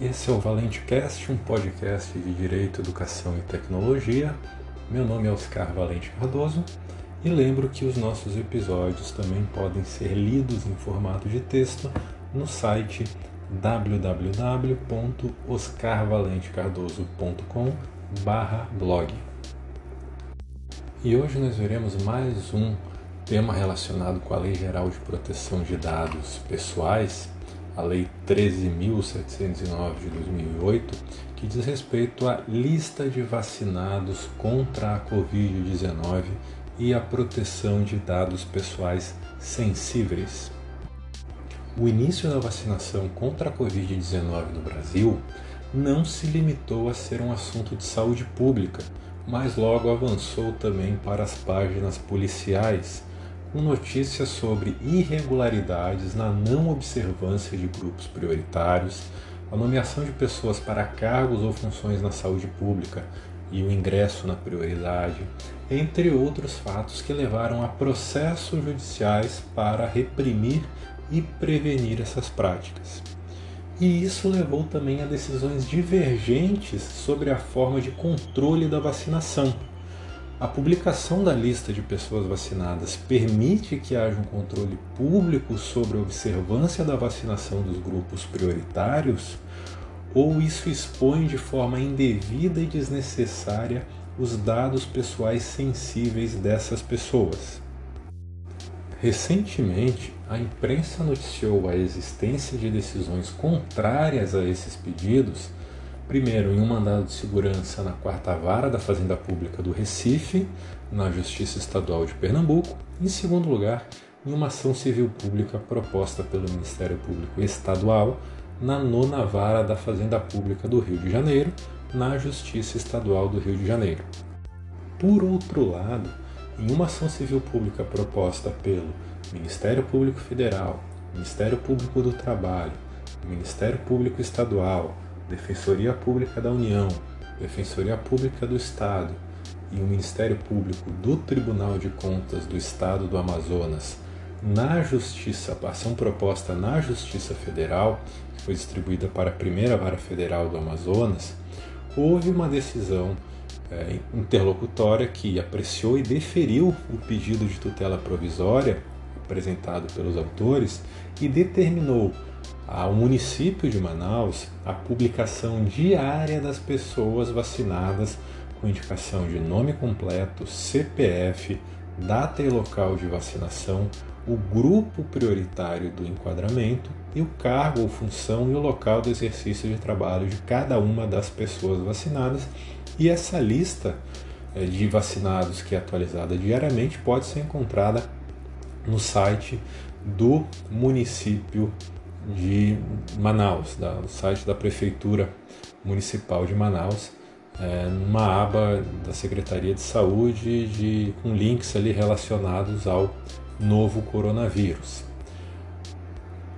Esse é o Valente Cast, um podcast de Direito, Educação e Tecnologia. Meu nome é Oscar Valente Cardoso e lembro que os nossos episódios também podem ser lidos em formato de texto no site www.oscarvalentecardoso.com/blog. E hoje nós veremos mais um tema relacionado com a Lei Geral de Proteção de Dados Pessoais a Lei 13.709 de 2008, que diz respeito à lista de vacinados contra a Covid-19 e a proteção de dados pessoais sensíveis. O início da vacinação contra a Covid-19 no Brasil não se limitou a ser um assunto de saúde pública, mas logo avançou também para as páginas policiais com notícias sobre irregularidades na não observância de grupos prioritários, a nomeação de pessoas para cargos ou funções na saúde pública e o ingresso na prioridade, entre outros fatos que levaram a processos judiciais para reprimir e prevenir essas práticas. E isso levou também a decisões divergentes sobre a forma de controle da vacinação a publicação da lista de pessoas vacinadas permite que haja um controle público sobre a observância da vacinação dos grupos prioritários? Ou isso expõe de forma indevida e desnecessária os dados pessoais sensíveis dessas pessoas? Recentemente, a imprensa noticiou a existência de decisões contrárias a esses pedidos Primeiro, em um mandado de segurança na quarta vara da Fazenda Pública do Recife, na Justiça Estadual de Pernambuco. Em segundo lugar, em uma ação civil pública proposta pelo Ministério Público Estadual na nona vara da Fazenda Pública do Rio de Janeiro, na Justiça Estadual do Rio de Janeiro. Por outro lado, em uma ação civil pública proposta pelo Ministério Público Federal, Ministério Público do Trabalho, Ministério Público Estadual, Defensoria Pública da União, Defensoria Pública do Estado e o Ministério Público do Tribunal de Contas do Estado do Amazonas na Justiça, ação proposta na Justiça Federal, que foi distribuída para a primeira vara federal do Amazonas, houve uma decisão é, interlocutória que apreciou e deferiu o pedido de tutela provisória apresentado pelos autores e determinou ao município de Manaus a publicação diária das pessoas vacinadas com indicação de nome completo, CPF, data e local de vacinação, o grupo prioritário do enquadramento e o cargo ou função e o local do exercício de trabalho de cada uma das pessoas vacinadas. E essa lista eh, de vacinados que é atualizada diariamente pode ser encontrada no site do município de Manaus, da, do site da Prefeitura Municipal de Manaus, é, numa aba da Secretaria de Saúde de, com links ali relacionados ao novo coronavírus.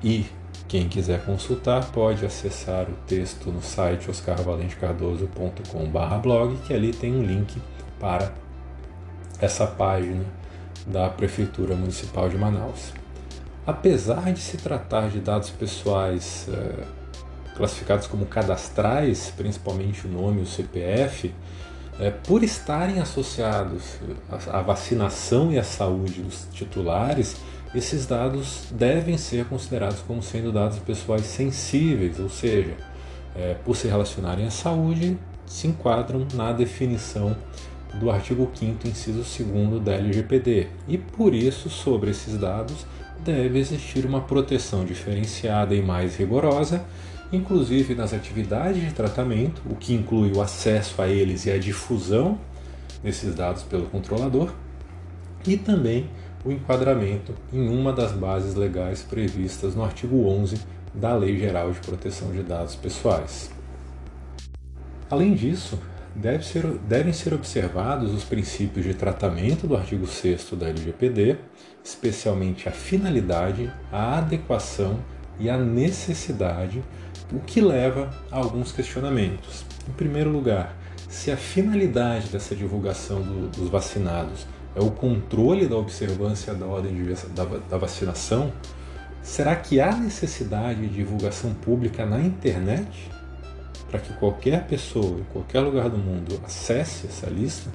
E quem quiser consultar pode acessar o texto no site oscarvalentecardoso.com/blog, que ali tem um link para essa página da Prefeitura Municipal de Manaus. Apesar de se tratar de dados pessoais é, classificados como cadastrais, principalmente o nome e o CPF, é, por estarem associados à vacinação e à saúde dos titulares, esses dados devem ser considerados como sendo dados pessoais sensíveis, ou seja, é, por se relacionarem à saúde, se enquadram na definição do artigo 5 inciso 2 da LGPD. E por isso, sobre esses dados, deve existir uma proteção diferenciada e mais rigorosa, inclusive nas atividades de tratamento, o que inclui o acesso a eles e a difusão desses dados pelo controlador, e também o enquadramento em uma das bases legais previstas no artigo 11 da Lei Geral de Proteção de Dados Pessoais. Além disso, deve ser, devem ser observados os princípios de tratamento do artigo 6 da LGPD, especialmente a finalidade, a adequação e a necessidade, o que leva a alguns questionamentos. Em primeiro lugar, se a finalidade dessa divulgação do, dos vacinados é o controle da observância da ordem de, da, da vacinação, será que há necessidade de divulgação pública na internet? Para que qualquer pessoa, em qualquer lugar do mundo, acesse essa lista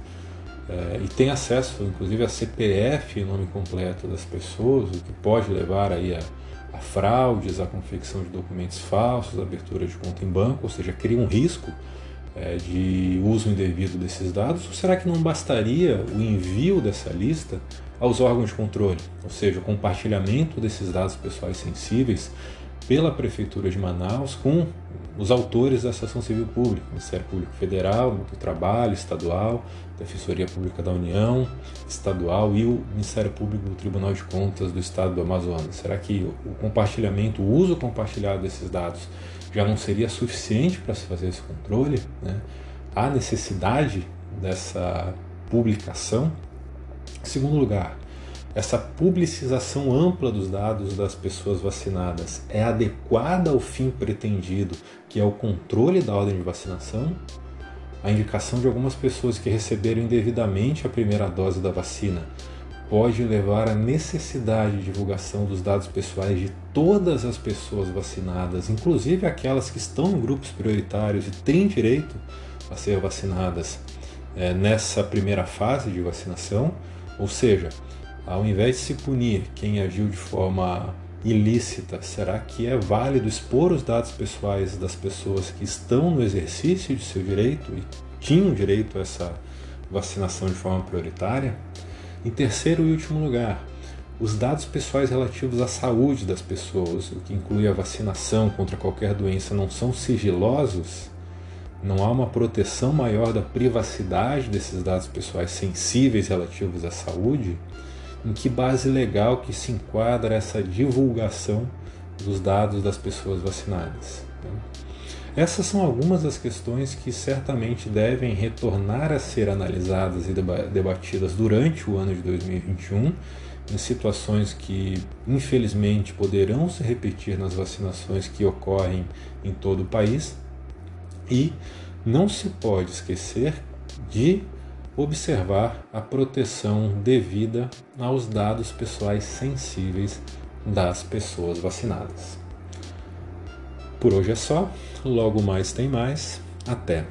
é, e tenha acesso, inclusive, a CPF, nome completo das pessoas, o que pode levar aí a, a fraudes, a confecção de documentos falsos, abertura de conta em banco, ou seja, cria um risco é, de uso indevido desses dados? Ou será que não bastaria o envio dessa lista aos órgãos de controle, ou seja, o compartilhamento desses dados pessoais sensíveis pela Prefeitura de Manaus com os autores da Associação Civil Pública, Ministério Público Federal, do Trabalho, Estadual, Defensoria Pública da União, Estadual e o Ministério Público do Tribunal de Contas do Estado do Amazonas. Será que o compartilhamento, o uso compartilhado desses dados já não seria suficiente para se fazer esse controle? Né? Há necessidade dessa publicação? Em segundo lugar, essa publicização ampla dos dados das pessoas vacinadas é adequada ao fim pretendido, que é o controle da ordem de vacinação? A indicação de algumas pessoas que receberam indevidamente a primeira dose da vacina pode levar à necessidade de divulgação dos dados pessoais de todas as pessoas vacinadas, inclusive aquelas que estão em grupos prioritários e têm direito a ser vacinadas é, nessa primeira fase de vacinação, ou seja, ao invés de se punir quem agiu de forma ilícita, será que é válido expor os dados pessoais das pessoas que estão no exercício de seu direito e tinham direito a essa vacinação de forma prioritária? Em terceiro e último lugar, os dados pessoais relativos à saúde das pessoas, o que inclui a vacinação contra qualquer doença, não são sigilosos? Não há uma proteção maior da privacidade desses dados pessoais sensíveis relativos à saúde? Em que base legal que se enquadra essa divulgação dos dados das pessoas vacinadas. Né? Essas são algumas das questões que certamente devem retornar a ser analisadas e debatidas durante o ano de 2021, em situações que infelizmente poderão se repetir nas vacinações que ocorrem em todo o país. E não se pode esquecer de observar a proteção devida aos dados pessoais sensíveis das pessoas vacinadas. Por hoje é só, logo mais tem mais. Até!